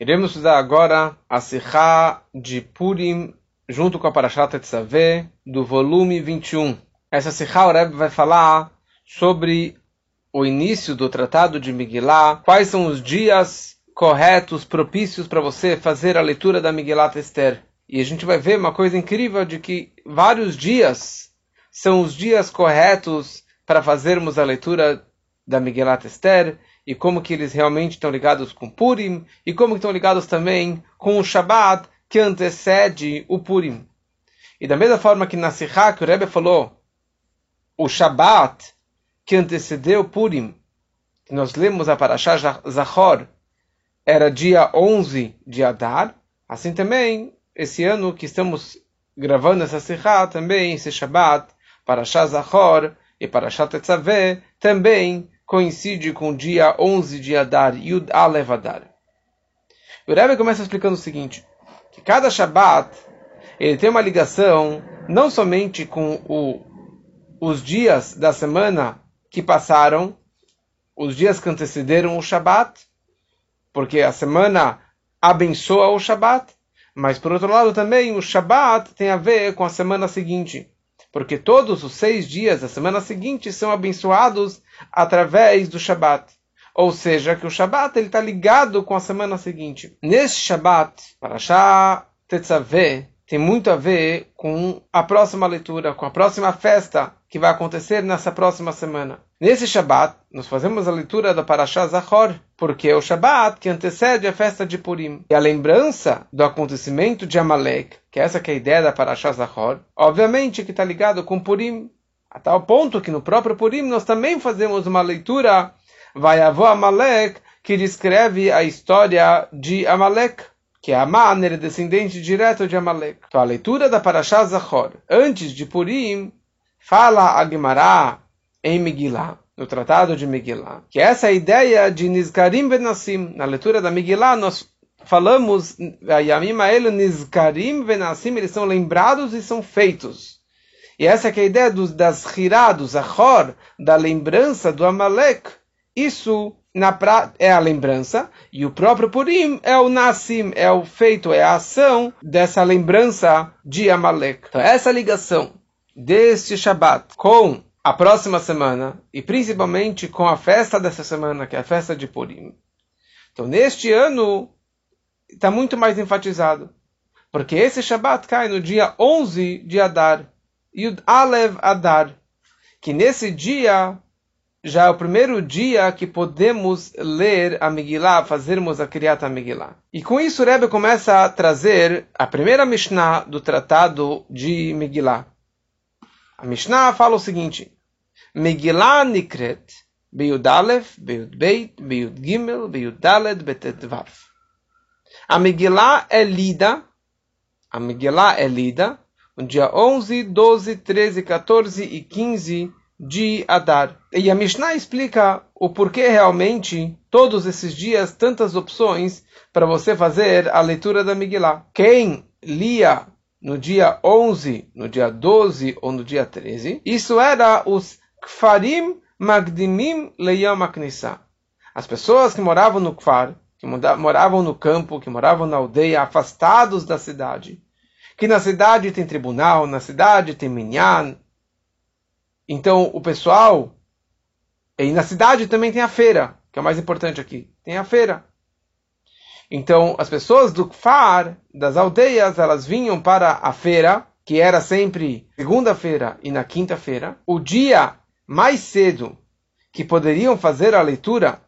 Iremos estudar agora a Sikha de Purim, junto com a Parashat Tetzaveh, do volume 21. Essa Sikha, o Rebbe vai falar sobre o início do Tratado de Migilá, quais são os dias corretos, propícios para você fazer a leitura da Migilá Esther. E a gente vai ver uma coisa incrível de que vários dias são os dias corretos para fazermos a leitura da Migilá Esther, e como que eles realmente estão ligados com Purim e como estão ligados também com o Shabat que antecede o Purim. E da mesma forma que na Sihá que o Rebbe falou, o Shabat que antecedeu Purim, que nós lemos a Parashá Zachor, era dia 11 de Adar, assim também, esse ano que estamos gravando essa Sihá, também esse Shabat, Parashá Zachor e Parashá Tetzaveh, também coincide com o dia 11 de Adar, Yud Alev Adar. O Rebbe começa explicando o seguinte, que cada Shabat ele tem uma ligação não somente com o, os dias da semana que passaram, os dias que antecederam o Shabat, porque a semana abençoa o Shabat, mas por outro lado também o Shabat tem a ver com a semana seguinte porque todos os seis dias da semana seguinte são abençoados através do Shabat. Ou seja, que o Shabat está ligado com a semana seguinte. Nesse Shabat, Parashá Tetzaveh, tem muito a ver com a próxima leitura, com a próxima festa que vai acontecer nessa próxima semana. Nesse Shabat, nós fazemos a leitura da Parashá Zachor, porque é o Shabat que antecede a festa de Purim. E a lembrança do acontecimento de Amalek, que essa que é a ideia da Parashá Zachor, obviamente que está ligado com Purim, a tal ponto que no próprio Purim nós também fazemos uma leitura, vai avô Amalek, que descreve a história de Amalek que é Aman, ele é descendente direto de Amalek. Então a leitura da Parashá Zachor, antes de Purim, fala a Gemara em Megillah, no tratado de Megillah, que essa é a ideia de Nizkarim Benassim. Na leitura da Megillah, nós falamos, Yamim Aelu Nizkarim Benassim, eles são lembrados e são feitos. E essa é a ideia dos, das Hirá, do Zachor, da lembrança do Amalek. Isso na pra... é a lembrança, e o próprio Purim é o Nassim, é o feito, é a ação dessa lembrança de Amalek. Então, essa ligação deste Shabat com a próxima semana, e principalmente com a festa dessa semana, que é a festa de Purim. Então, neste ano, está muito mais enfatizado. Porque esse Shabat cai no dia 11 de Adar, Yud Alev Adar, que nesse dia já é o primeiro dia que podemos ler a Megillah, fazermos a Kriyat Megillah. E com isso o Rebbe começa a trazer a primeira Mishnah do tratado de Megillah. A Mishnah fala o seguinte: Megillah Nikret Beyud Beyud Beit, Beyud Gimel, Beyud Daled, Betet Vav. A Megillah é lida, a Megillah é lida no dia 11, 12, 13, 14 e 15 de Adar. E a Mishnah explica o porquê realmente todos esses dias tantas opções para você fazer a leitura da Megillah. Quem lia no dia 11, no dia 12 ou no dia 13, isso era os Kfarim Magdimim Leyam Aknissa. As pessoas que moravam no Kfar, que moravam no campo, que moravam na aldeia, afastados da cidade. Que na cidade tem tribunal, na cidade tem minyan, então, o pessoal. E na cidade também tem a feira, que é o mais importante aqui. Tem a feira. Então, as pessoas do Kfar, das aldeias, elas vinham para a feira, que era sempre segunda-feira e na quinta-feira. O dia mais cedo que poderiam fazer a leitura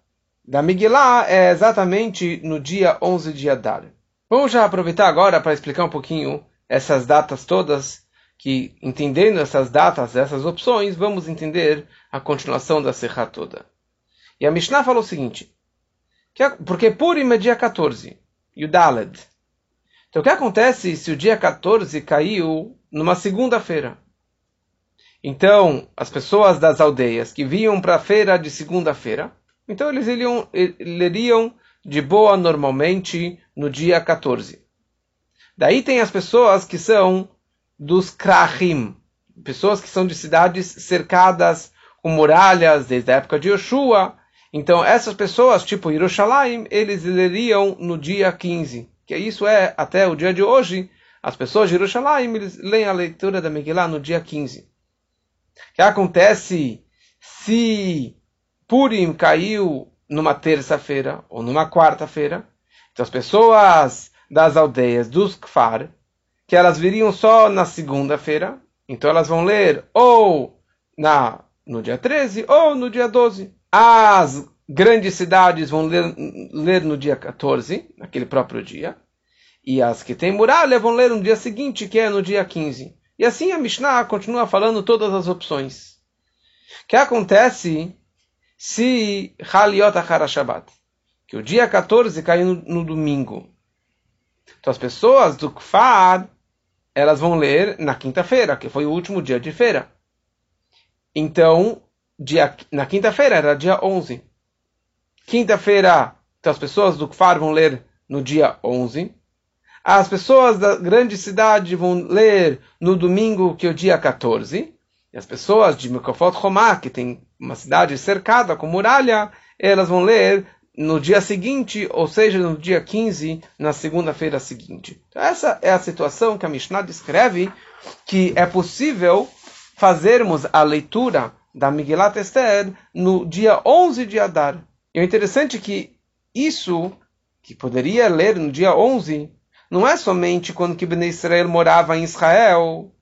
da Migilá é exatamente no dia 11 de Adar. Vamos já aproveitar agora para explicar um pouquinho essas datas todas que, entendendo essas datas, essas opções, vamos entender a continuação da Serra toda. E a Mishnah falou o seguinte, que, porque Purim é dia 14, e o Daled. Então o que acontece se o dia 14 caiu numa segunda-feira? Então, as pessoas das aldeias que vinham para a feira de segunda-feira, então eles iriam, iriam de boa normalmente no dia 14. Daí tem as pessoas que são dos Krahim, pessoas que são de cidades cercadas com muralhas desde a época de Yoshua. Então, essas pessoas, tipo Yerushalayim, eles leriam no dia 15. Que isso é, até o dia de hoje, as pessoas de Yerushalayim, eles leem a leitura da Megillah no dia 15. O que acontece se Purim caiu numa terça-feira ou numa quarta-feira? Então, as pessoas das aldeias, dos Kfar, que elas viriam só na segunda-feira, então elas vão ler ou na, no dia 13 ou no dia 12. As grandes cidades vão ler, ler no dia 14, naquele próprio dia. E as que têm muralha vão ler no dia seguinte, que é no dia 15. E assim a Mishnah continua falando todas as opções. O que acontece se Haliot Shabbat? Que o dia 14 caiu no, no domingo. Então as pessoas do Kfar, elas vão ler na quinta-feira, que foi o último dia de feira. Então, dia, na quinta-feira era dia 11. Quinta-feira, então as pessoas do Kfar vão ler no dia 11. As pessoas da grande cidade vão ler no domingo, que é o dia 14. E as pessoas de Mekofot Romá, que tem uma cidade cercada com muralha, elas vão ler no dia seguinte, ou seja, no dia 15, na segunda-feira seguinte. Essa é a situação que a Mishnah descreve que é possível fazermos a leitura da Miguelat Esther no dia 11 de Adar. E o interessante é que isso, que poderia ler no dia 11, não é somente quando que Ben Israel morava em Israel,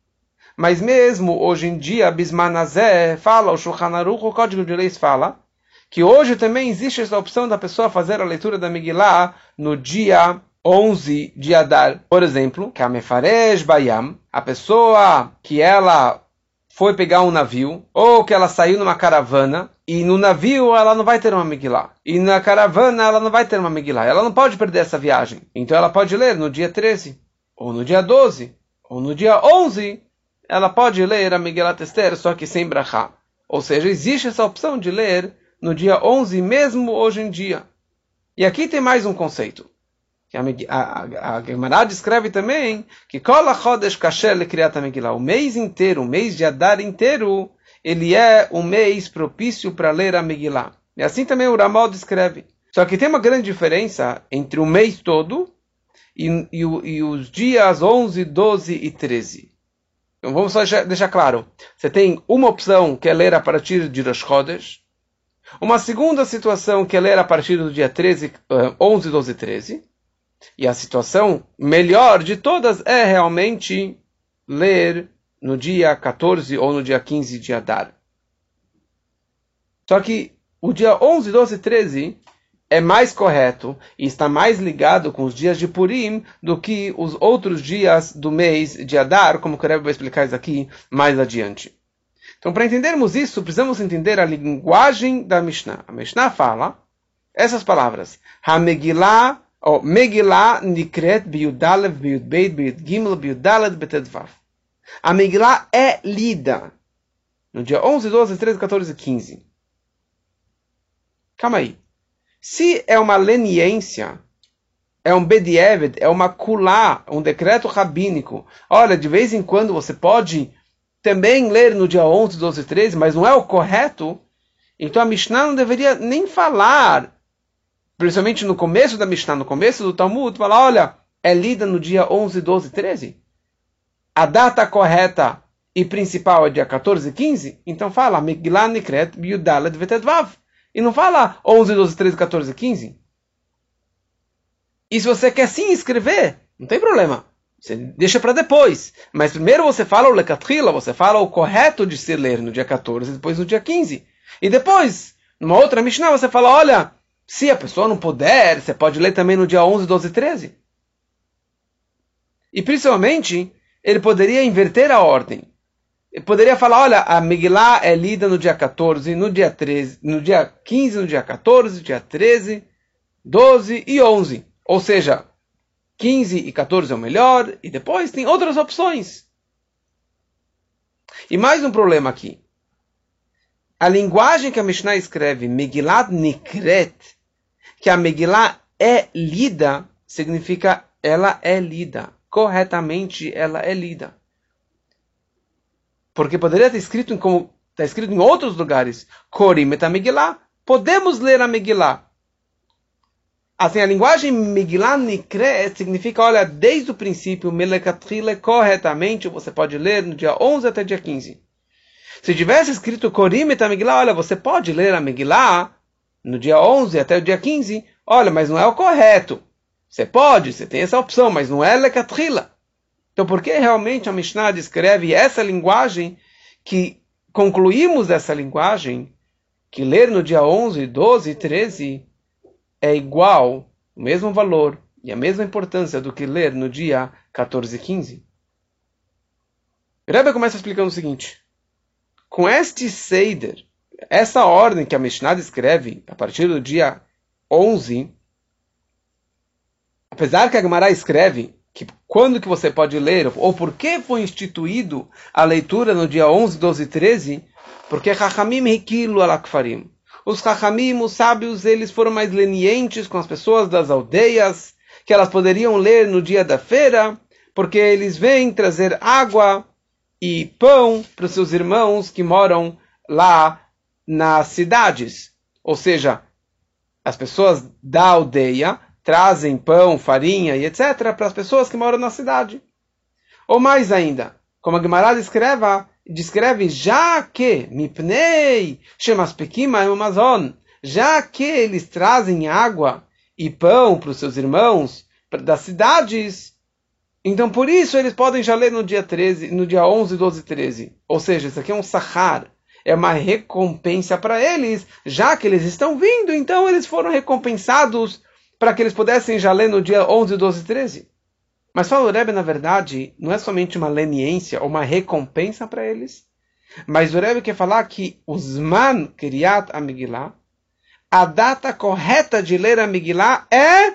mas mesmo hoje em dia, Bismanazé fala, o Shulchan Aruch, o Código de Leis fala, que hoje também existe essa opção da pessoa fazer a leitura da Megillah no dia 11 de Adar. Por exemplo, Kamefarej Bayam, a pessoa que ela foi pegar um navio, ou que ela saiu numa caravana, e no navio ela não vai ter uma Megillah. E na caravana ela não vai ter uma Megillah. Ela não pode perder essa viagem. Então ela pode ler no dia 13, ou no dia 12, ou no dia 11. Ela pode ler a Megillah Esther, só que sem brachá. Ou seja, existe essa opção de ler no dia 11, mesmo hoje em dia. E aqui tem mais um conceito. A, Gemara descreve também que o mês inteiro, o mês de Adar inteiro, ele é um mês propício para ler a Megillah. E assim também o Ramal descreve. Só que tem uma grande diferença entre o mês todo e, e, e os dias 11, 12 e 13. Então vamos só deixar, deixar claro. Você tem uma opção que é ler a partir de Rosh Chodesh, uma segunda situação que é ler a partir do dia 13, 11, 12 e 13. E a situação melhor de todas é realmente ler no dia 14 ou no dia 15 de Adar. Só que o dia 11, 12 e 13 é mais correto e está mais ligado com os dias de Purim do que os outros dias do mês de Adar, como o Rebbe vai explicar isso aqui mais adiante. Então, para entendermos isso, precisamos entender a linguagem da Mishnah. A Mishnah fala essas palavras: Hamegillah, ou nikret biudalev biudbeit biudgimel biudalet betedvav. A Megillah é lida no dia 11, 12, 13, 14 e 15. Calma aí. Se é uma leniência, é um bedieved, é uma kulá, um decreto rabínico. Olha, de vez em quando você pode também ler no dia 11, 12 e 13, mas não é o correto, então a Mishnah não deveria nem falar, principalmente no começo da Mishnah, no começo do Talmud, falar, olha, é lida no dia 11, 12 e 13. A data correta e principal é dia 14 e 15, então fala Megillah Nikret Biudalet Vetedvav. E não fala 11, 12, 13, 14 e 15. E se você quer sim escrever, não tem problema. Você deixa para depois. Mas primeiro você fala o Lekatrila, você fala o correto de se ler no dia 14 e depois no dia 15. E depois, numa outra Mishnah, você fala: olha, se a pessoa não puder, você pode ler também no dia 11, 12 e 13. E principalmente, ele poderia inverter a ordem. Ele poderia falar: olha, a Megillah é lida no dia 14, no dia 13, no dia 15, no dia 14, dia 13, 12 e 11. Ou seja, 15 e 14 é o melhor, e depois tem outras opções. E mais um problema aqui. A linguagem que a Mishnah escreve, Megillat Nikret, que a Megillah é lida, significa ela é lida. Corretamente ela é lida. Porque poderia ter escrito como está escrito em outros lugares, Korim et Megillah, podemos ler a Megillah. Assim, a linguagem Nikre significa, olha, desde o princípio, Melekatrile, corretamente, você pode ler no dia 11 até dia 15. Se tivesse escrito Korim et Megillah, olha, você pode ler a Megillah no dia 11 até o dia 15, olha, mas não é o correto. Você pode, você tem essa opção, mas não é Lekatrila. Então, por que realmente a Mishnah descreve essa linguagem que concluímos essa linguagem, que ler no dia 11, 12 e 13 é igual, o mesmo valor e a mesma importância do que ler no dia 14 e 15? Rebbe começa explicando o seguinte: com este Seider, essa ordem que a Mishnah descreve a partir do dia 11, apesar que a Gemara escreve que quando que você pode ler, ou por que foi instituído a leitura no dia 11, 12 e 13, porque Chachamim Hikilo Alakfarim. Os Chachamim, os sábios, eles foram mais lenientes com as pessoas das aldeias, que elas poderiam ler no dia da feira, porque eles vêm trazer água e pão para os seus irmãos que moram lá nas cidades. Ou seja, as pessoas da aldeia trazem pão, farinha e etc. para as pessoas que moram na cidade. Ou mais ainda, como a Gemara descreve, descreve já que mipnei shemaspekima amazon, já que eles trazem água e pão para os seus irmãos das cidades, então por isso eles podem já ler no dia 13, no dia 11, 12 e 13. Ou seja, isso aqui é um sahar, é uma recompensa para eles, já que eles estão vindo, então eles foram recompensados para que eles pudessem já ler no dia 11, 12 e 13. Mas fala o Rebbe, na verdade, não é somente uma leniência ou uma recompensa para eles, mas o Rebbe quer falar que os man Kriyat Amigilá, a data correta de ler a é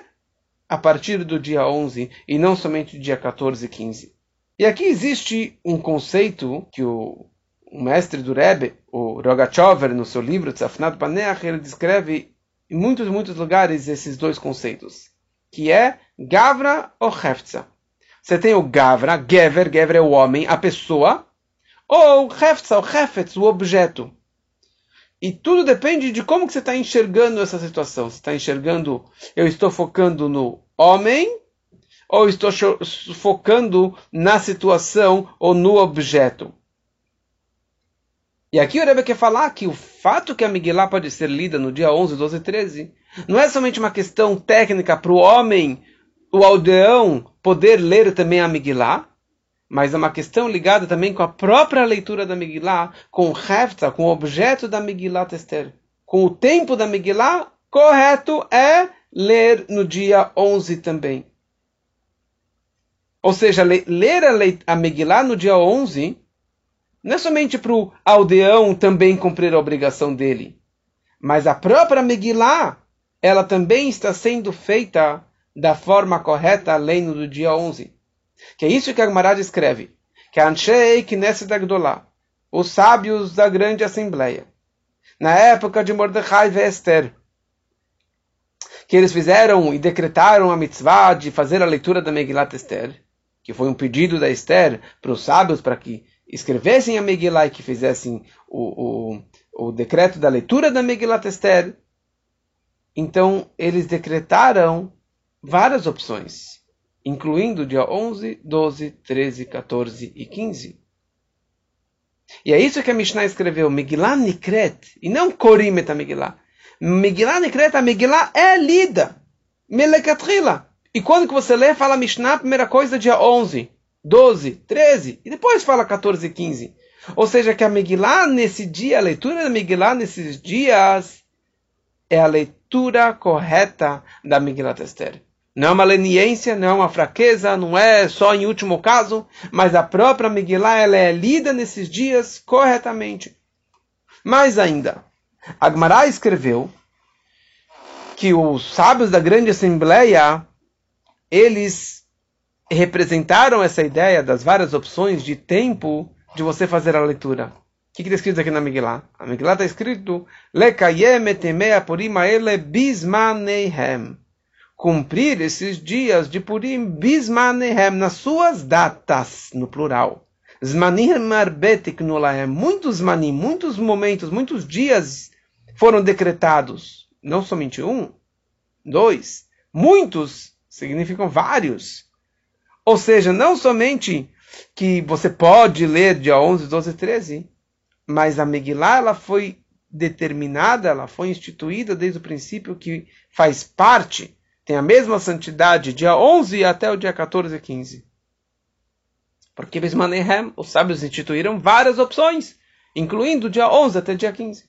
a partir do dia 11 e não somente do dia 14 e 15. E aqui existe um conceito que o, o mestre do Rebbe, o Rogachover, no seu livro Tzafnat Paneach, ele descreve em muitos, muitos lugares esses dois conceitos, que é Gavra ou Heftza. Você tem o Gavra, Gever, Gever é o homem, a pessoa, ou Heftza, o Hefetz, o objeto. E tudo depende de como que você está enxergando essa situação. Você está enxergando, eu estou focando no homem, ou estou focando na situação ou no objeto. E aqui o Rebbe quer falar que o fato que a Miguelá pode ser lida no dia 11, 12 e 13 não é somente uma questão técnica para o homem, o aldeão, poder ler também a Miguelá, mas é uma questão ligada também com a própria leitura da Miguelá, com o Hefta, com o objeto da Miguelá Tester. Com o tempo da Miguelá, correto é ler no dia 11 também. Ou seja, ler a, a Megillah no dia 11 não é somente para o aldeão também cumprir a obrigação dele, mas a própria Megillah, ela também está sendo feita da forma correta, além do dia 11. Que é isso que a Gemara escreve, que Anshei Knesset Agdolá, os sábios da grande assembleia, na época de Mordecai e Esther, que eles fizeram e decretaram a mitzvah de fazer a leitura da Megillat Esther, que foi um pedido da Esther para os sábios para que escrevessem a Megillah e que fizessem o, o, o decreto da leitura da Megillat Esther, então eles decretaram várias opções, incluindo dia 11, 12, 13, 14 e 15. E é isso que a Mishnah escreveu, Megillah Nikret, e não Korimet a Megillah. Megillah Nikret, a Megillah é lida, Melekatrila. E quando que você lê, fala Mishnah, primeira coisa, dia 11. 12, 13, e depois fala 14 e 15. Ou seja, que a Megillah nesse dia, a leitura da Megillah nesses dias, é a leitura correta da Megillah Esther. Não é uma leniência, não é uma fraqueza, não é só em último caso, mas a própria Megillah ela é lida nesses dias corretamente. Mais ainda, Agmará escreveu que os sábios da grande assembleia, eles representaram essa ideia das várias opções de tempo de você fazer a leitura. Que está escrito aqui na Megillah? A Megillah está escrito cumprir esses dias de Purim bismaneihem nas suas datas, no plural. Nolahem muitos manim, muitos momentos, muitos dias foram decretados, não somente um, dois, muitos significam vários. Ou seja, não somente que você pode ler dia 11, 12 e 13, mas a Megillah ela foi determinada, ela foi instituída desde o princípio que faz parte, tem a mesma santidade dia 11 até o dia 14 e 15. Porque Bismanehem, os sábios instituíram várias opções, incluindo dia 11 até dia 15.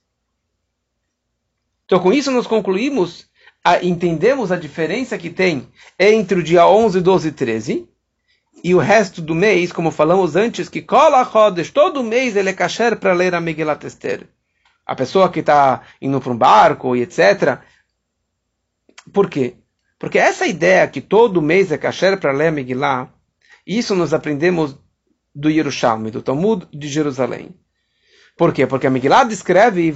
Então, com isso, nós concluímos, a, entendemos a diferença que tem entre o dia 11, 12 e 13 e o resto do mês, como falamos antes, que Kola Chodesh, todo mês ele é kasher para ler a Megillat Esther. A pessoa que está indo para um barco e etc. Por quê? Porque essa ideia que todo mês é kasher para ler a Megillah, isso nós aprendemos do Yerushalmi, do Talmud de Jerusalém. Por quê? Porque a Megillah descreve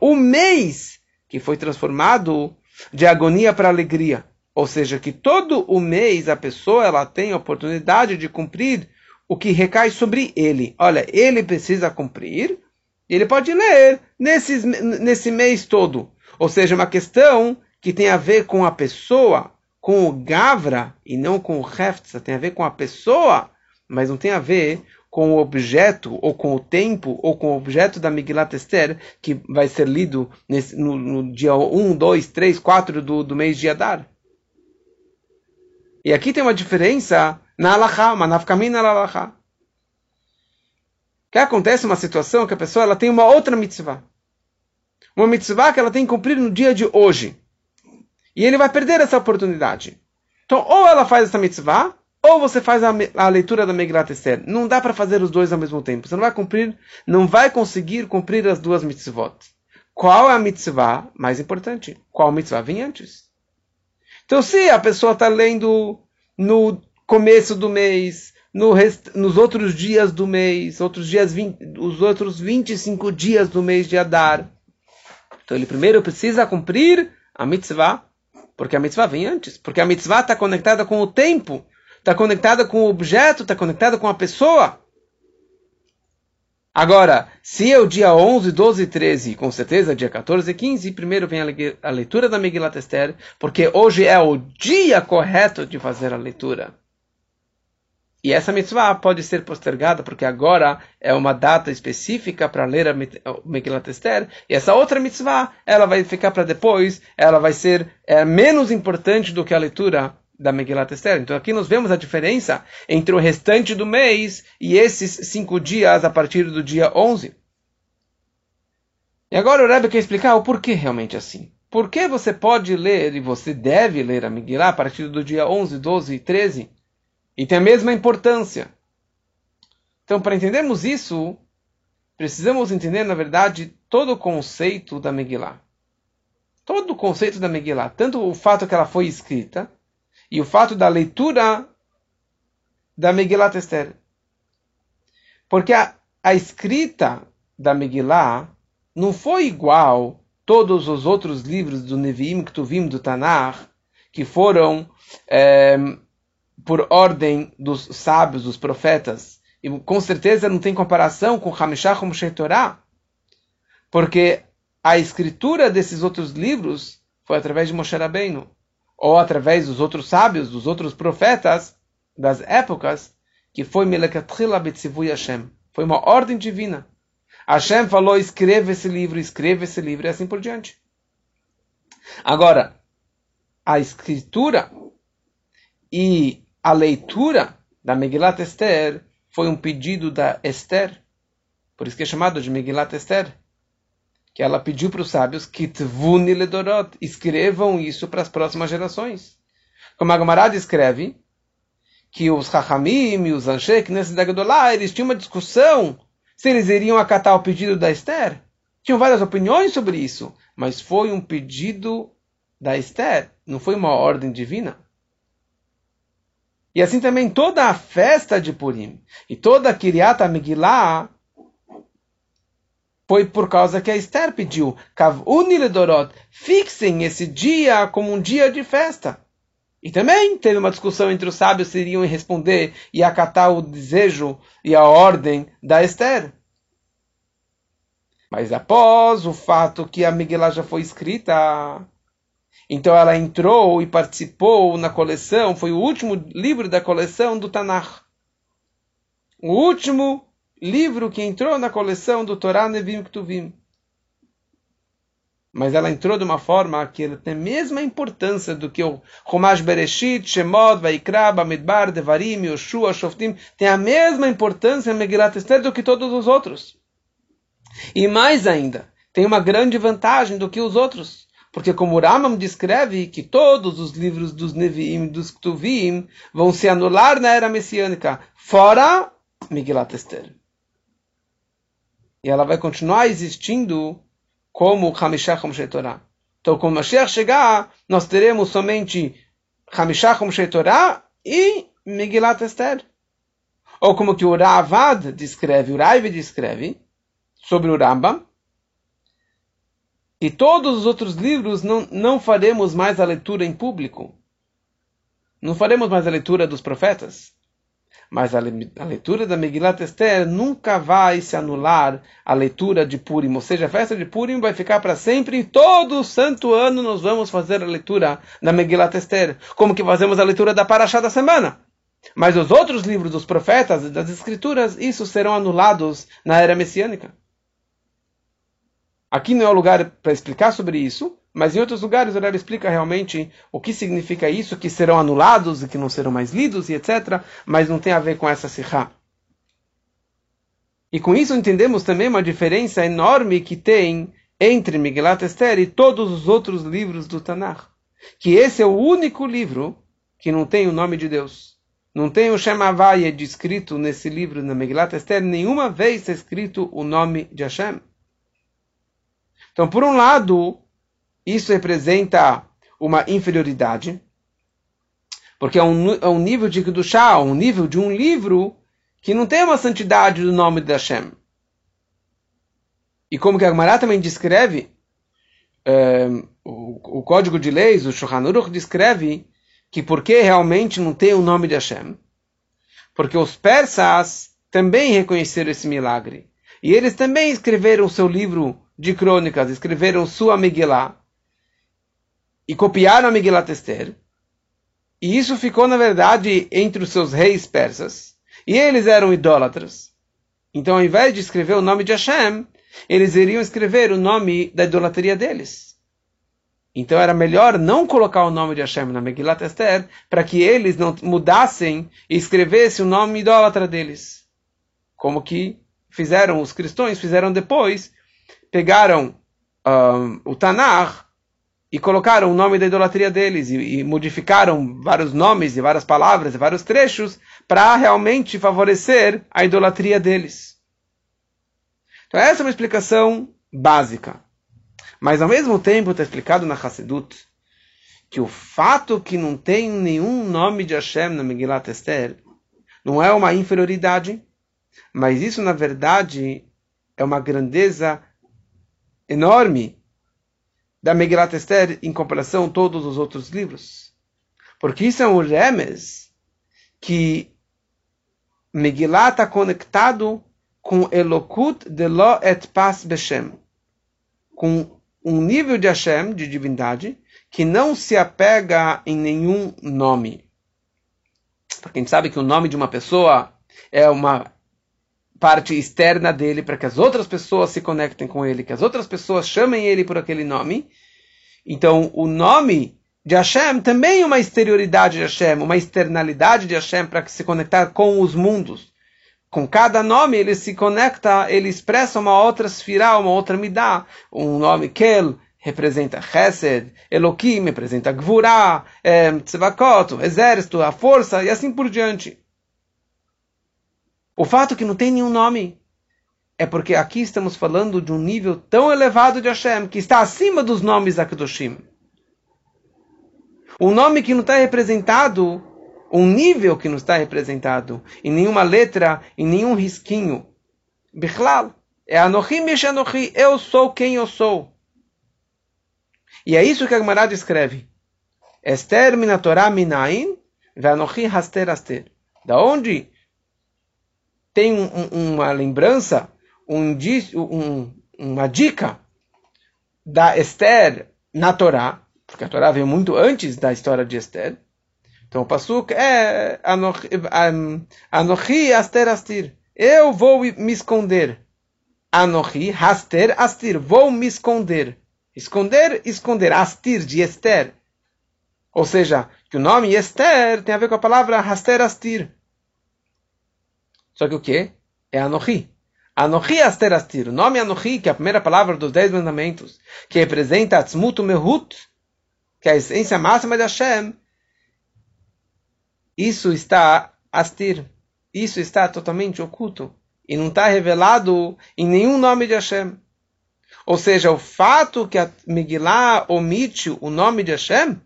o mês que foi transformado de agonia para alegria. Ou seja, que todo o mês a pessoa ela tem a oportunidade de cumprir o que recai sobre ele. Olha, ele precisa cumprir, ele pode ler nesse, nesse mês todo. Ou seja, uma questão que tem a ver com a pessoa, com o Gavra, e não com o Hefza, tem a ver com a pessoa, mas não tem a ver com o objeto, ou com o tempo, ou com o objeto da Migilat Esther, que vai ser lido nesse, no, no, dia 1, 2, 3, 4 do, do mês de Adar. E aqui tem uma diferença na Alaha, uma nafkamina na Alaha. Que acontece uma situação que a pessoa ela tem uma outra mitzvah. Uma mitzvah que ela tem que cumprir no dia de hoje. E ele vai perder essa oportunidade. Então, ou ela faz essa mitzvah, ou você faz a, a leitura da Megillat Esther. Não dá para fazer os dois ao mesmo tempo. Você não vai cumprir, não vai conseguir cumprir as duas mitzvot. Qual é a mitzvah mais importante? Qual mitzvah vem antes? Então, se a pessoa está lendo no começo do mês, no rest... nos outros dias do mês, outros dias 20... os outros 25 dias do mês de Adar, então ele primeiro precisa cumprir a mitzvah, porque a mitzvah vem antes, porque a mitzvah está conectada com o tempo, está conectada com o objeto, está conectada com a pessoa. Agora, se é o dia 11, 12 e 13, com certeza dia 14 e 15, primeiro vem a leitura da Megillat Esther, porque hoje é o dia correto de fazer a leitura. E essa mitzvah pode ser postergada, porque agora é uma data específica para ler a Megillat Esther, e essa outra mitzvah, ela vai ficar para depois, ela vai ser é, menos importante do que a leitura da Megillat Esther. Então aqui nós vemos a diferença entre o restante do mês e esses cinco dias a partir do dia 11. E agora o Rebbe quer explicar o porquê realmente assim. Por que você pode ler e você deve ler a Megillah a partir do dia 11, 12 e 13 e tem a mesma importância? Então, para entendermos isso, precisamos entender, na verdade, todo o conceito da Megillah. Todo o conceito da Megillah, tanto o fato que ela foi escrita, e o fato da leitura da Megillat Esther. Porque a, a escrita da Megillah não foi igual todos os outros livros do Nevi'im que tu vimos do Tanakh, que foram é, por ordem dos sábios, dos profetas. E com certeza não tem comparação com Hamishah Moshe Torah, porque a escritura desses outros livros foi através de Moshe Rabbeinu ou através dos outros sábios, dos outros profetas das épocas, que foi Melekatrila Betzivui Hashem. Foi uma ordem divina. Hashem falou, escreva esse livro, escreva esse livro, e assim por diante. Agora, a escritura e a leitura da Megillat Esther foi um pedido da Esther. Por isso que é chamado de Megillat Esther que ela pediu para os sábios que ledorot, escrevam isso para as próximas gerações. Como a Gemara escreve que os Chachamim e os Anshek, nesse Dagadolá, eles tinham uma discussão se eles iriam acatar o pedido da Esther. Tinham várias opiniões sobre isso, mas foi um pedido da Esther, não foi uma ordem divina. E assim também toda a festa de Purim e toda a Kiryat Megillah foi por causa que a Esther pediu, Dorot, fixem esse dia como um dia de festa. E também teve uma discussão entre os sábios se iriam responder e acatar o desejo e a ordem da Esther. Mas após o fato que a Megillah já foi escrita, então ela entrou e participou na coleção, foi o último livro da coleção do Tanakh. O último livro que entrou na coleção do Torá Nevim Ktuvim. Mas ela entrou de uma forma que tem a mesma importância do que o Chumash Bereshit, Shemot, Vaikra, Bamidbar, Devarim, Yoshua, Shoftim, tem a mesma importância em Megillat Esther do que todos os outros. E mais ainda, tem uma grande vantagem do que os outros. Porque como o Ramam descreve que todos os livros dos Nevi'im dos Ktuvim vão se anular na era messiânica, fora Megillat Esther. E ela vai continuar existindo como Hamishah Chomshei Torah. Então, quando Mashiach chegar, nós teremos somente Hamishah Chomshei Torah e Megillat Esther. Ou como que o Ravad descreve, o Raiv descreve, sobre o Rambam, e todos os outros livros não, não faremos mais a leitura em público. Não faremos mais a leitura dos profetas. Mas a, a leitura da Megillat Esther nunca vai se anular a leitura de Purim. Ou seja, a festa de Purim vai ficar para sempre e todo santo ano nós vamos fazer a leitura da Megillat Esther. Como que fazemos a leitura da Parashá da semana. Mas os outros livros dos profetas e das escrituras, isso serão anulados na era messiânica. Aqui não é o lugar para explicar sobre isso, mas em outros lugares o Rebbe explica realmente o que significa isso, que serão anulados e que não serão mais lidos e etc. Mas não tem a ver com essa sirra. E com isso entendemos também uma diferença enorme que tem entre Miguelat Esther e todos os outros livros do Tanakh. Que esse é o único livro que não tem o nome de Deus. Não tem o Shem Havaya descrito nesse livro, na Megillat Esther, nenhuma vez está escrito o nome de Hashem. Então, por um lado, isso representa uma inferioridade, porque é um, é um nível de Kedushá, um nível de um livro que não tem uma santidade do nome de Hashem. E como que a também descreve, um, eh, o, o, Código de Leis, o Shulchan Aruch descreve que porque realmente não tem o nome de Hashem, porque os persas também reconheceram esse milagre. E eles também escreveram seu livro de crônicas, escreveram sua Megillah e copiaram a Megillat Esther. E isso ficou, na verdade, entre os seus reis persas. E eles eram idólatras. Então, ao invés de escrever o nome de Hashem, eles iriam escrever o nome da idolatria deles. Então era melhor não colocar o nome de Hashem na Megillat Esther para que eles não mudassem e escrevessem o nome idólatra deles. Como que fizeram os cristãos, fizeram depois, pegaram um, o Tanakh e colocaram o nome da idolatria deles e, e modificaram vários nomes e várias palavras e vários trechos para realmente favorecer a idolatria deles. Então essa é uma explicação básica. Mas ao mesmo tempo está explicado na Hassidut que o fato que não tem nenhum nome de Hashem na Megillat Esther não é uma inferioridade, mas isso na verdade é uma grandeza enorme da Megillat Esther em comparação a todos os outros livros. Porque isso é um remes que Megillah está conectado com Elokut de Lo et Pas Beshem, com um nível de Hashem, de divindade, que não se apega em nenhum nome. Porque a gente sabe que o nome de uma pessoa é uma parte externa dele para que as outras pessoas se conectem com ele, que as outras pessoas chamem ele por aquele nome. Então, o nome de Hashem também é uma exterioridade de Hashem, uma externalidade de Hashem para se conectar com os mundos. Com cada nome ele se conecta, ele expressa uma outra sfirá, uma outra midá. Um nome Kel representa Chesed, Elohim representa Gvurá, é, Tzevakot, o exército, a força e assim por diante. O fato que não tem nenhum nome é porque aqui estamos falando de um nível tão elevado de Hashem que está acima dos nomes Akadoshim. Um nome que não está representado, um nível que não está representado em nenhuma letra, em nenhum risquinho. Bichlal. É Anochim Anochi, eu sou quem eu sou. E é isso que a Gemara escreve. Esther minatorá minain, ve Anochi haster haster. Da onde tem um, uma lembrança, um, um, uma dica da Esther na Torá, porque a Torá veio muito antes da história de Esther. Então o Pasuk é Anochi Aster Astir. Eu vou me esconder. Anochi Aster Astir. Vou me esconder. Esconder, esconder. Astir, de Esther. Ou seja, que o nome Esther tem a ver com a palavra Aster Astir. Só que o que? É Anochi. Anochi Aster Astir. O nome Anochi, que é a primeira palavra dos Dez Mandamentos, que representa Atzmut Mehut, que é a essência máxima de Hashem, isso está Astir. Isso está totalmente oculto. E não está revelado em nenhum nome de Hashem. Ou seja, o fato que a Megillah omite o nome de Hashem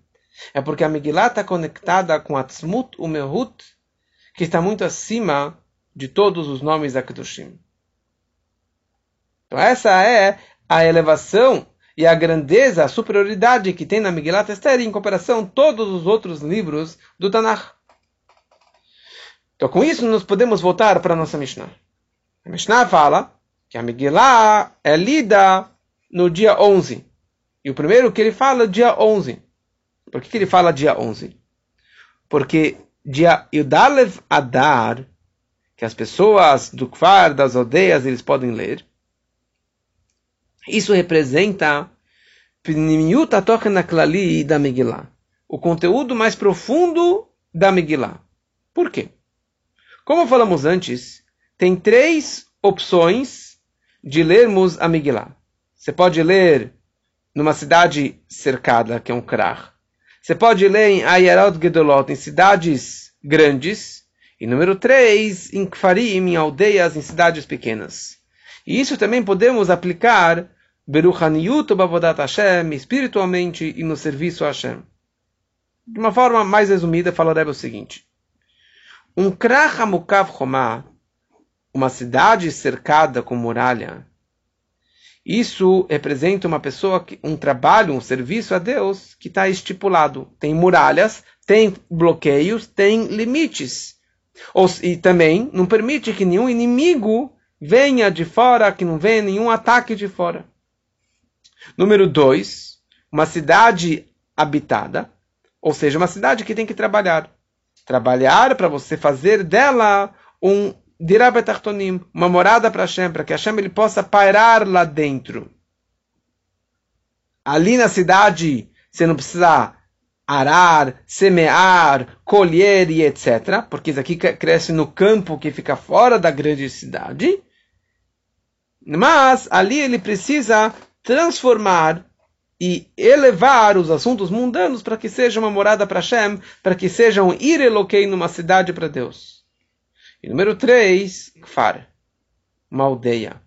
é porque a Megillah está conectada com Atzmut Umehut, que está muito acima de todos os nomes da Kedushim. Então essa é a elevação e a grandeza, a superioridade que tem na Megillah Esther em comparação a todos os outros livros do Tanakh. Então com isso nós podemos voltar para a nossa Mishnah. A Mishnah fala que a Megillah é lida no dia 11. E o primeiro que ele fala é dia 11. Por que, que ele fala dia 11? Porque dia Yudalev Adar, que as pessoas do Kfar, das aldeias, eles podem ler, isso representa da Megillah, o conteúdo mais profundo da Megillah. Por quê? Como falamos antes, tem três opções de lermos a Megillah. Você pode ler numa cidade cercada, que é um Krach. Você pode ler em Ayarot Gedolot, em cidades grandes. E número três, em Kfarim, em aldeias, em cidades pequenas. E isso também podemos aplicar Beruchaniyut Bavodat Hashem, espiritualmente e no serviço a Hashem. De uma forma mais resumida, falarei o seguinte. Um Krach Amukav Chomah, uma cidade cercada com muralha, isso representa uma pessoa, um trabalho, um serviço a Deus que está estipulado. Tem muralhas, tem bloqueios, tem limites. E também não permite que nenhum inimigo venha de fora, que não venha nenhum ataque de fora. Número dois, uma cidade habitada, ou seja, uma cidade que tem que trabalhar. Trabalhar para você fazer dela um dirabetartonim, uma morada para Hashem, para que Hashem ele possa pairar lá dentro. Ali na cidade, você não precisa arar, semear, colher e etc. Porque isso aqui cresce no campo que fica fora da grande cidade. Mas ali ele precisa transformar e elevar os assuntos mundanos para que seja uma morada para Hashem, para que seja um ir eloquei numa cidade para Deus. E número 3, Kfar, uma aldeia.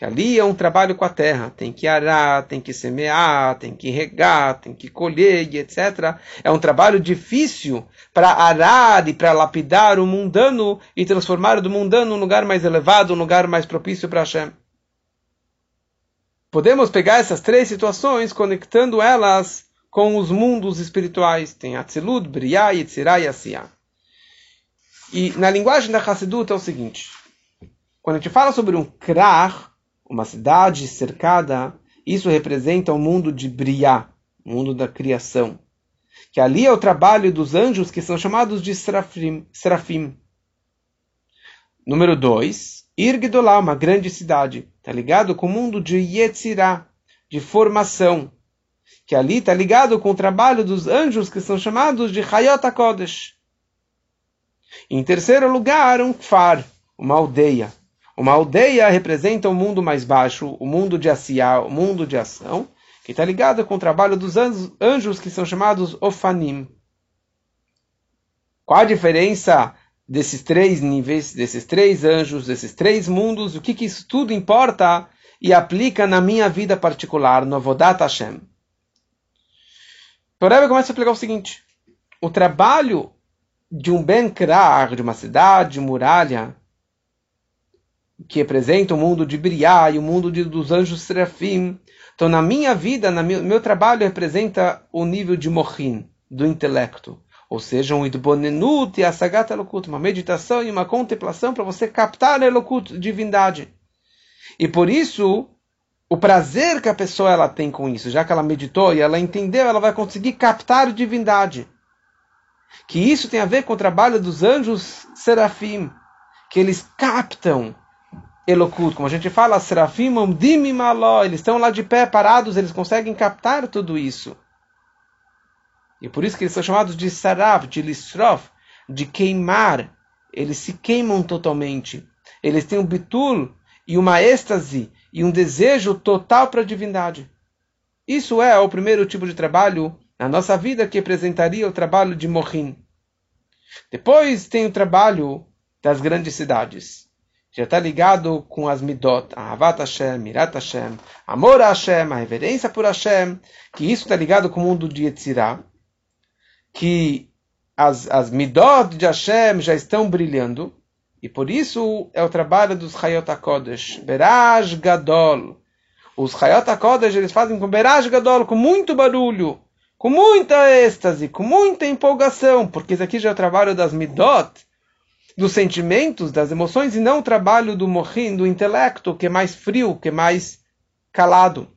Que ali é um trabalho com a terra. Tem que arar, tem que semear, tem que regar, tem que colher, etc. É um trabalho difícil para arar e para lapidar o mundano e transformar o mundano num lugar mais elevado, um lugar mais propício para Hashem podemos pegar essas três situações conectando elas com os mundos espirituais. Tem Atzilut, Briah, Yetzirah e Asiyah. E na linguagem da Hassidut é o seguinte. Quando a gente fala sobre um Krach, uma cidade cercada, isso representa o mundo de Briah, o mundo da criação. Que ali é o trabalho dos anjos que são chamados de Serafim. serafim. Número 2, Irgdolá, uma grande cidade. Está ligado com o mundo de Yetzirah, de formação. Que ali está ligado com o trabalho dos anjos que são chamados de Hayot HaKodesh. Em terceiro lugar, um Kfar, uma aldeia. Uma aldeia representa o mundo mais baixo, o mundo de Asiá, o mundo de ação, que está ligado com o trabalho dos anjos que são chamados Ofanim. Qual a diferença desses três níveis, desses três anjos, desses três mundos, o que, que isso tudo importa e aplica na minha vida particular, no Vodat Hashem. O Rebbe começa a explicar o seguinte: o trabalho de um Ben Krar, de uma cidade, muralha, que representa o mundo de Briá e o mundo de, dos anjos serafim. Então, na minha vida, no meu, meu trabalho representa o nível de Mohin, do intelecto ou seja, um idbonenut e asagat elokut, uma meditação e uma contemplação para você captar elokut, divindade. E por isso, o prazer que a pessoa ela tem com isso, já que ela meditou e ela entendeu, ela vai conseguir captar divindade. Que isso tem a ver com o trabalho dos anjos serafim, que eles captam Elokut, como a gente fala, serafim maló, eles estão lá de pé parados, eles conseguem captar tudo isso. E por isso que eles são chamados de sarav, de listrof, de queimar. Eles se queimam totalmente. Eles têm um bitul e uma êxtase e um desejo total para a divindade. Isso é o primeiro tipo de trabalho na nossa vida que representaria o trabalho de Mohin. Depois tem o trabalho das grandes cidades. Já está ligado com as midot, Ahavat Hashem, Mirat Hashem, amor a Hashem, a reverência por Hashem, que isso está ligado com o mundo de Yetzirah, que as, as midot de Hashem já estão brilhando, e por isso é o trabalho dos Hayot HaKodesh, Beraj Gadol. Os Hayot HaKodesh eles fazem com Beraj Gadol, com muito barulho, com muita êxtase, com muita empolgação, porque isso aqui já é o trabalho das midot, dos sentimentos, das emoções, e não o trabalho do mohin, do intelecto, que é mais frio, que é mais calado.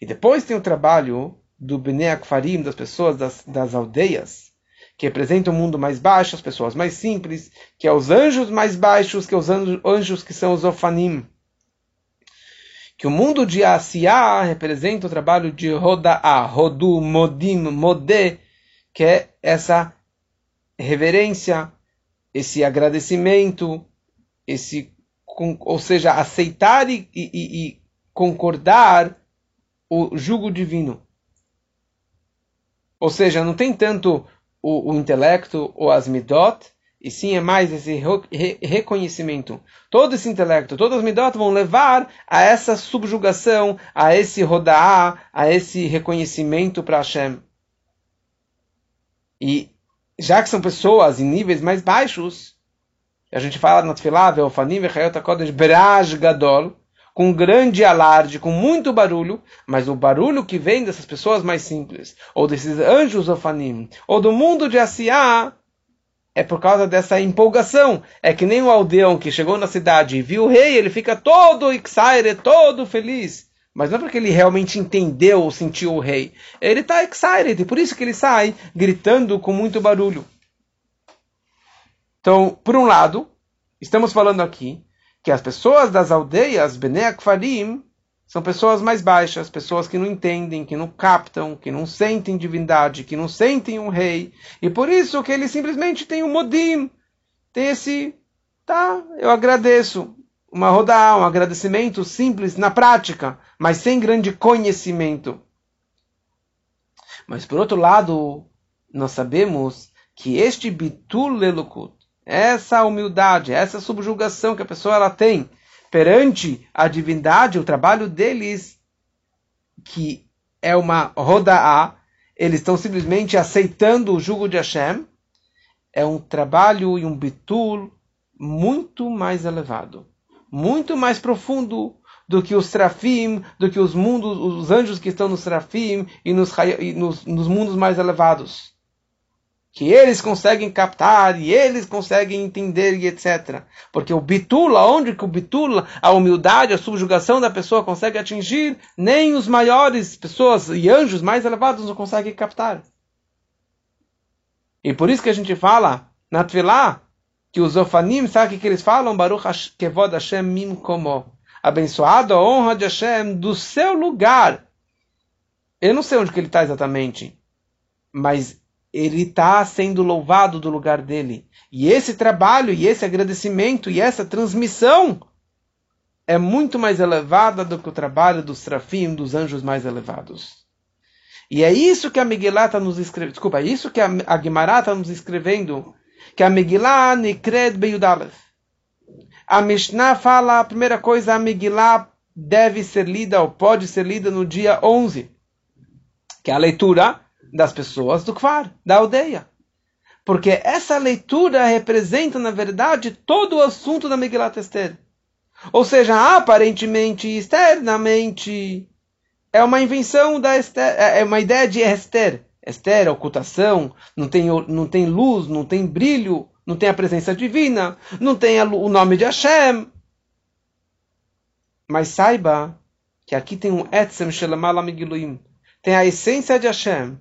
E depois tem o trabalho do Bnei das pessoas das, das aldeias, que representa o um mundo mais baixo, as pessoas mais simples, que é os anjos mais baixos, que é os anjos que são os Ofanim. Que o mundo de Asiá representa o trabalho de Roda'a, Rodu, Modim, Modé, que é essa reverência, esse agradecimento, esse, ou seja, aceitar e, e, e concordar o jugo divino. Ou seja, não tem tanto o, o intelecto ou as midot, e sim é mais esse re reconhecimento. Todo esse intelecto, todas as midot vão levar a essa subjugação, a esse rodaá, a esse reconhecimento para Hashem. E já que são pessoas em níveis mais baixos, a gente fala na Tfilah, Veofanim, Vechayot HaKodesh, Beraj Gadol, com grande alarde, com muito barulho, mas o barulho que vem dessas pessoas mais simples, ou desses anjos ofanim, ou do mundo de Asiá, é por causa dessa empolgação. É que nem o aldeão que chegou na cidade e viu o rei, ele fica todo excited, todo feliz. Mas não é porque ele realmente entendeu ou sentiu o rei. Ele está excited, por isso que ele sai gritando com muito barulho. Então, por um lado, estamos falando aqui que as pessoas das aldeias, Bnei Akfarim, são pessoas mais baixas, pessoas que não entendem, que não captam, que não sentem divindade, que não sentem um rei. E por isso que eles simplesmente têm um modim, tem esse, tá, eu agradeço. Uma rodá, um agradecimento simples na prática, mas sem grande conhecimento. Mas por outro lado, nós sabemos que este bitul lelukut, essa humildade, essa subjugação que a pessoa ela tem perante a divindade, o trabalho deles, que é uma rodaá, eles estão simplesmente aceitando o jugo de Hashem, é um trabalho e um bitul muito mais elevado, muito mais profundo do que os trafim, do que os mundos, os anjos que estão nos trafim e nos, e nos, nos mundos mais elevados que eles conseguem captar e eles conseguem entender e etc. Porque o bitula, onde que o bitula, a humildade, a subjugação da pessoa consegue atingir, nem os maiores pessoas e anjos mais elevados não conseguem captar. E por isso que a gente fala na Tfilah que os ofanim, sabe o que eles falam? Baruch Kevod Hashem Mim Komo. Abençoado a honra de Hashem do seu lugar. Eu não sei onde que ele está exatamente, mas ele está sendo louvado do lugar dele. E esse trabalho, e esse agradecimento, e essa transmissão é muito mais elevada do que o trabalho dos trafim, dos anjos mais elevados. E é isso que a Megillah está nos escrevendo. Desculpa, é isso que a Guimará está nos escrevendo. Que a Megillah Nikred Beyudalef. A Mishnah fala, a primeira coisa, a Megillah deve ser lida, ou pode ser lida no dia 11. Que é a leitura das pessoas do Kfar, da aldeia. Porque essa leitura representa, na verdade, todo o assunto da Megillat Esther. Ou seja, aparentemente, externamente, é uma invenção da Esther, é, é uma ideia de Esther. Esther, ocultação, não tem, não tem luz, não tem brilho, não tem a presença divina, não tem o nome de Hashem. Mas saiba que aqui tem um etzem shelamal amigiluim. Tem a essência de Hashem.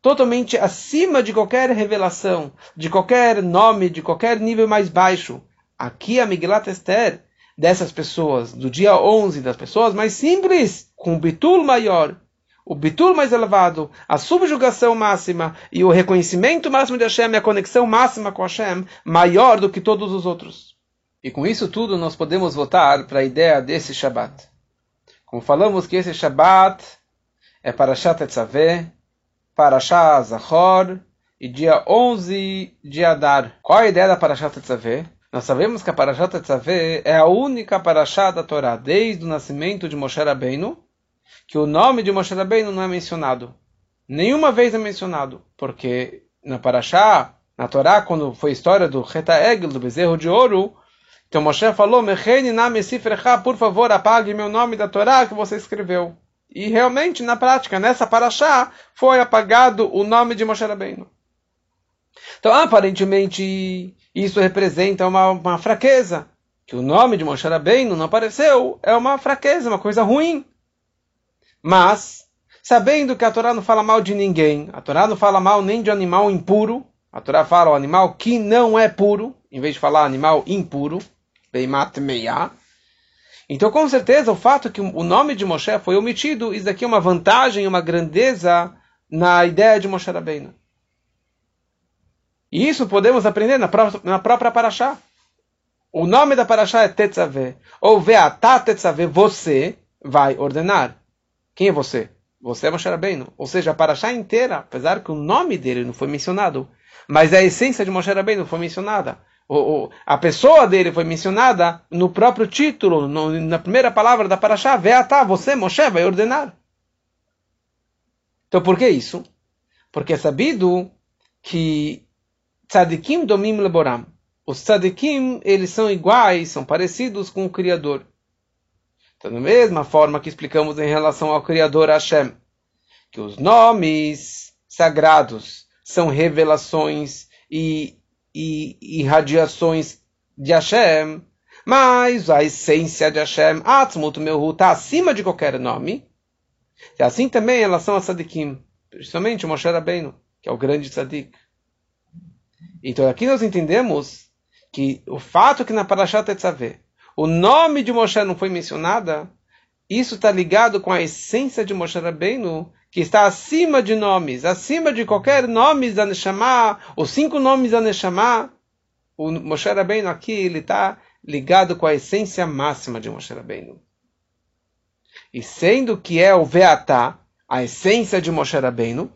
Totalmente acima de qualquer revelação, de qualquer nome, de qualquer nível mais baixo. Aqui a Miglat Esther, dessas pessoas, do dia 11, das pessoas mais simples, com um bitul maior, o bitul mais elevado, a subjugação máxima e o reconhecimento máximo de Hashem a conexão máxima com Hashem, maior do que todos os outros. E com isso tudo nós podemos voltar para a ideia desse Shabbat. Como falamos que esse Shabbat é para Tetzaveh, para Zachor e dia 11 de Adar. Qual a ideia da Parashat Tetzaveh? Nós sabemos que a Parashat Tetzaveh é a única Parashá da Torá desde o nascimento de Moshe Rabbeinu que o nome de Moshe Rabbeinu não é mencionado. Nenhuma vez é mencionado, porque na Parashá, na Torá, quando foi a história do Reta Egel, do bezerro de ouro, então Moshe falou, por favor, apague meu nome da Torá que você escreveu. E realmente, na prática, nessa Parashá, foi apagado o nome de Moshe Rabbeinu. Então, aparentemente, isso representa uma, uma fraqueza. Que o nome de Moshe Rabbeinu não apareceu é uma fraqueza, uma coisa ruim. Mas, sabendo que a Torá não fala mal de ninguém, a Torá não fala mal nem de animal impuro, a Torá fala o animal que não é puro, em vez de falar animal impuro, Beimat Meia. Então, com certeza, o fato que o nome de Moshe foi omitido, isso aqui é uma vantagem, uma grandeza na ideia de Moshe Rabbeinu. E isso podemos aprender na, na própria Paraxá. O nome da Paraxá é Tetzaveh. Ou Veatá Tetzaveh, você vai ordenar. Quem é você? Você é Moshe Rabbeinu. Ou seja, a Paraxá inteira, apesar que o nome dele não foi mencionado, mas a essência de Moshe Rabbeinu foi mencionada. O, o, a pessoa dele foi mencionada no próprio título, no, na primeira palavra da Paraxá, Veatá, você, Moshe, vai ordenar. Então por que isso? Porque é sabido que tzadikim domim leboram. Os tzadikim, eles são iguais, são parecidos com o Criador. Então, da mesma forma que explicamos em relação ao Criador Hashem, que os nomes sagrados são revelações e, e irradiações de Hashem, mas a essência de Hashem, Atzmut Mehu, está acima de qualquer nome. E assim também em relação a Sadikim, principalmente o Moshe Rabbeinu, que é o grande Sadik. Então aqui nós entendemos que o fato que na Parashat Tetzaveh o nome de Moshe não foi mencionada, isso está ligado com a essência de Moshe Rabbeinu, que está acima de nomes, acima de qualquer nome da Neshama, os cinco nomes da Neshama. O Moshe Rabbeinu aqui, ele está ligado com a essência máxima de Moshe Rabbeinu. E sendo que é o Veatá, a essência de Moshe Rabbeinu,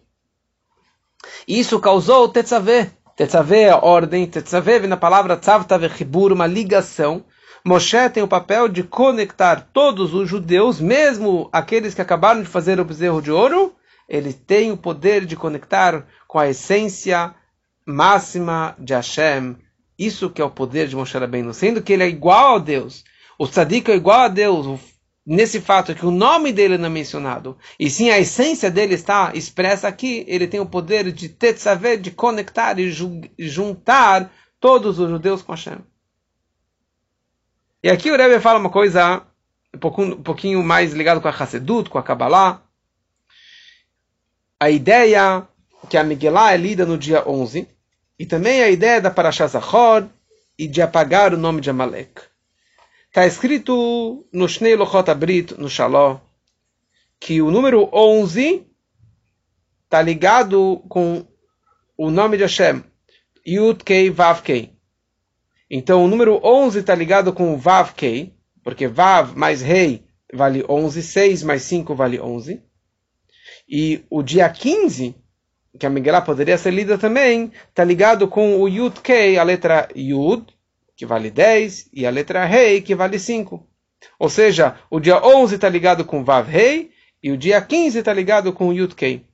isso causou o Tetzaveh. Tetzaveh é a ordem, Tetzaveh vem na palavra Tzavtaveh Chibur, uma ligação, Moshe tem o papel de conectar todos os judeus, mesmo aqueles que acabaram de fazer o bezerro de ouro, ele tem o poder de conectar com a essência máxima de Hashem. Isso que é o poder de Moshe Rabbeinu, sendo que ele é igual a Deus. O tzadik é igual a Deus nesse fato que o nome dele não é mencionado, e sim a essência dele está expressa aqui, ele tem o poder de tetzavé, de conectar e juntar todos os judeus com Hashem. E aqui o Rebbe fala uma coisa um pouquinho, um pouquinho mais ligado com a Hassedut, com a Kabbalah. A ideia que a Miguelá é lida no dia 11, e também a ideia da Parashah Zachor e de apagar o nome de Amalek. Está escrito no Shnei Lochot Abrit, no Shalom, que o número 11 está ligado com o nome de Hashem, Yud Kei Vav Kei. Então o número 11 está ligado com o Vav Kei, porque Vav mais Rei vale 11, 6 mais 5 vale 11. E o dia 15, que a Miguelá poderia ser lida também, está ligado com o Yud Kei, a letra Yud, que vale 10, e a letra Rei, que vale 5. Ou seja, o dia 11 está ligado com Vav Rei, e o dia 15 está ligado com Yud Kei.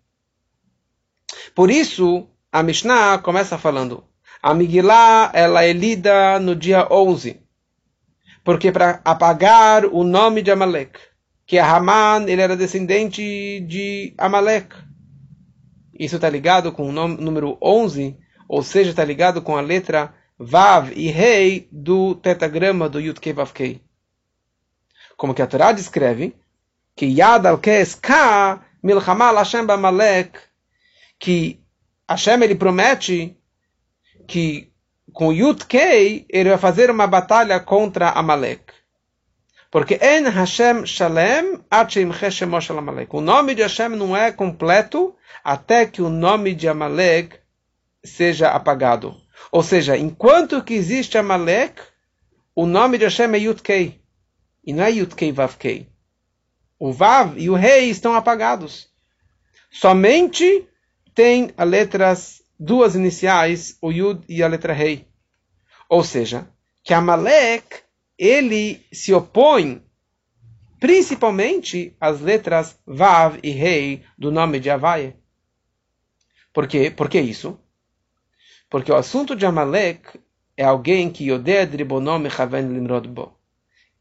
Por isso, a Mishnah começa falando a Migilá, ela é lida no dia 11. Porque para apagar o nome de Amalek, que é Haman, ele era descendente de Amalek. Isso está ligado com o número 11, ou seja, está ligado com a letra Vav e Rei do tetagrama do Yud Vav Kei. como que a Torá descreve, que Yad al Ka Milchama Hashem que Hashem ele promete que com Yud Kei ele vai fazer uma batalha contra Amalek. Porque En Hashem Shalem Achim Cheshemoshe Amalek. O nome de Hashem não é completo até que o nome de Amalek seja apagado. Ou seja, enquanto que existe Amalek, o nome de Hashem é Yudkei. E não é Yudkei Vavkei. O Vav e o Rei estão apagados. Somente tem as letras, duas iniciais, o Yud e a letra Rei. Ou seja, que Amalek, ele se opõe principalmente às letras Vav e Rei do nome de Havaia. Por quê? Por que isso? Porque o assunto de Amalek é alguém que Yoded Ribonom Chaven Limrod Bo.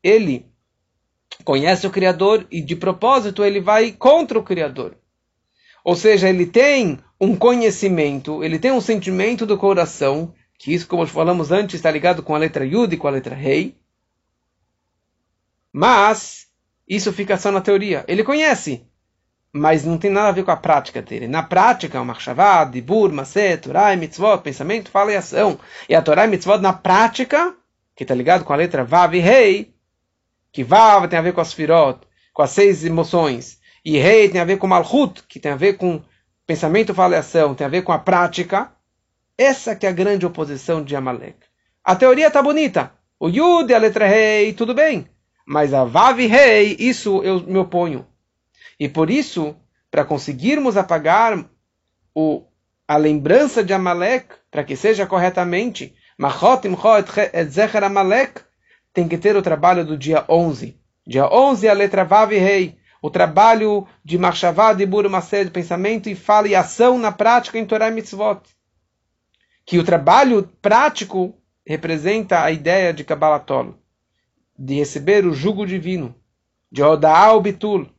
Ele conhece o Criador e de propósito ele vai contra o Criador. Ou seja, ele tem um conhecimento, ele tem um sentimento do coração, que isso, como falamos antes, está ligado com a letra Yud e com a letra Rei. Mas isso fica só na teoria. Ele conhece, mas não tem nada a ver com a prática dele. Na prática, o Machshavá, Dibur, Maset, Torah e Mitzvot, pensamento, fala e ação. E a Torah e Mitzvot, na prática, que está ligado com a letra Vav e Rei, que Vav tem a ver com as Firot, com as seis emoções, e Rei tem a ver com Malchut, que tem a ver com pensamento, fala e ação, tem a ver com a prática. Essa que é a grande oposição de Amalek. A teoria está bonita. O Yud e a letra Rei, tudo bem. Mas a Vav Rei, isso eu me oponho. E por isso, para conseguirmos apagar o, a lembrança de Amalek, para que seja corretamente, Amalek, tem que ter o trabalho do dia 11. Dia 11 a letra Vav Rei. O trabalho de Marshavá, de Buru de pensamento e fala e ação na prática em Torah e Mitzvot. Que o trabalho prático representa a ideia de Kabbalah de receber o jugo divino, de Odaal Bitul,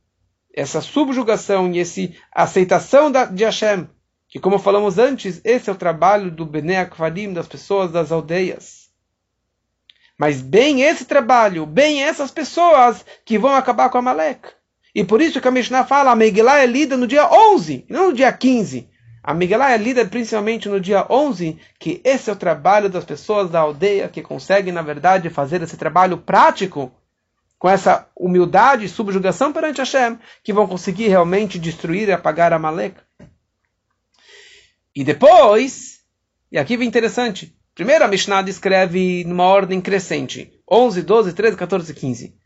essa subjugação e essa aceitação de Hashem, que como falamos antes, esse é o trabalho do Bnei Akvarim, das pessoas das aldeias. Mas bem esse trabalho, bem essas pessoas que vão acabar com a Malek. E por isso que a Mishnah fala, a Megillah é lida no dia 11, não no dia 15. A Megillah é lida principalmente no dia 11, que esse é o trabalho das pessoas da aldeia que conseguem, na verdade, fazer esse trabalho prático com essa humildade e subjugação perante Hashem, que vão conseguir realmente destruir e apagar a Malek. E depois, e aqui vem interessante, primeiro a Mishnah descreve numa ordem crescente, 11, 12, 13, 14, 15.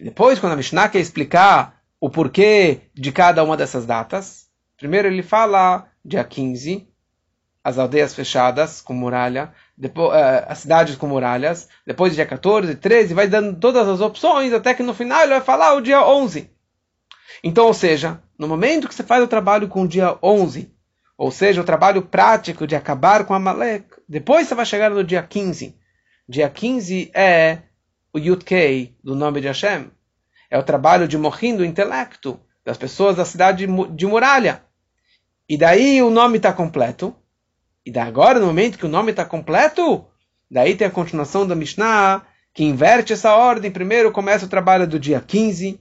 E depois, quando a Mishnah quer explicar o porquê de cada uma dessas datas, primeiro ele fala dia 15, as aldeias fechadas com muralha, depois, uh, as cidades com muralhas, depois dia 14, 13, vai dando todas as opções, até que no final ele vai falar o dia 11. Então, ou seja, no momento que você faz o trabalho com o dia 11, ou seja, o trabalho prático de acabar com a Malek, depois você vai chegar no dia 15. Dia 15 é o Yud-Kei, do nome de Hashem. É o trabalho de morrer do intelecto, das pessoas da cidade de muralha. E daí o nome está completo. E da agora, no momento que o nome está completo, daí tem a continuação da Mishnah, que inverte essa ordem. Primeiro começa o trabalho do dia 15,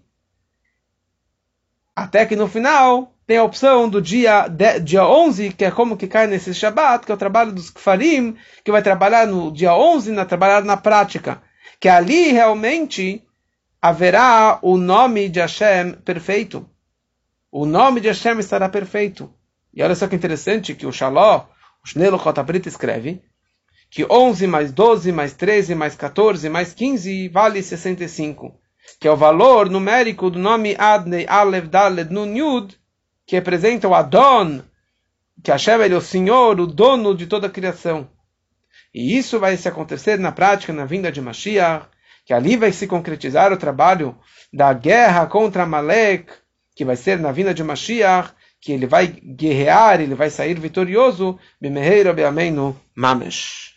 até que no final tem a opção do dia, de, dia 11, que é como que cai nesse Shabbat, que é o trabalho dos Kfarim, que vai trabalhar no dia 11, na, trabalhar na prática. Que ali realmente haverá o nome de Hashem perfeito. O nome de Hashem estará perfeito. E olha só que interessante que o Shalom, o Shnelo Chotabrit escreve que 11 mais 12 mais 13 mais 14 mais 15 vale 65, que é o valor numérico do nome Adnei Alev Daled Nun Yud, que representa o Adon, que Hashem é o Senhor, o dono de toda a criação. E isso vai se acontecer na prática, na vinda de Mashiach, que ali vai se concretizar o trabalho da guerra contra Malek, que vai ser na vinda de Mashiach, que ele vai guerrear, ele vai sair vitorioso, Bimeheiro Beamenu Mamesh.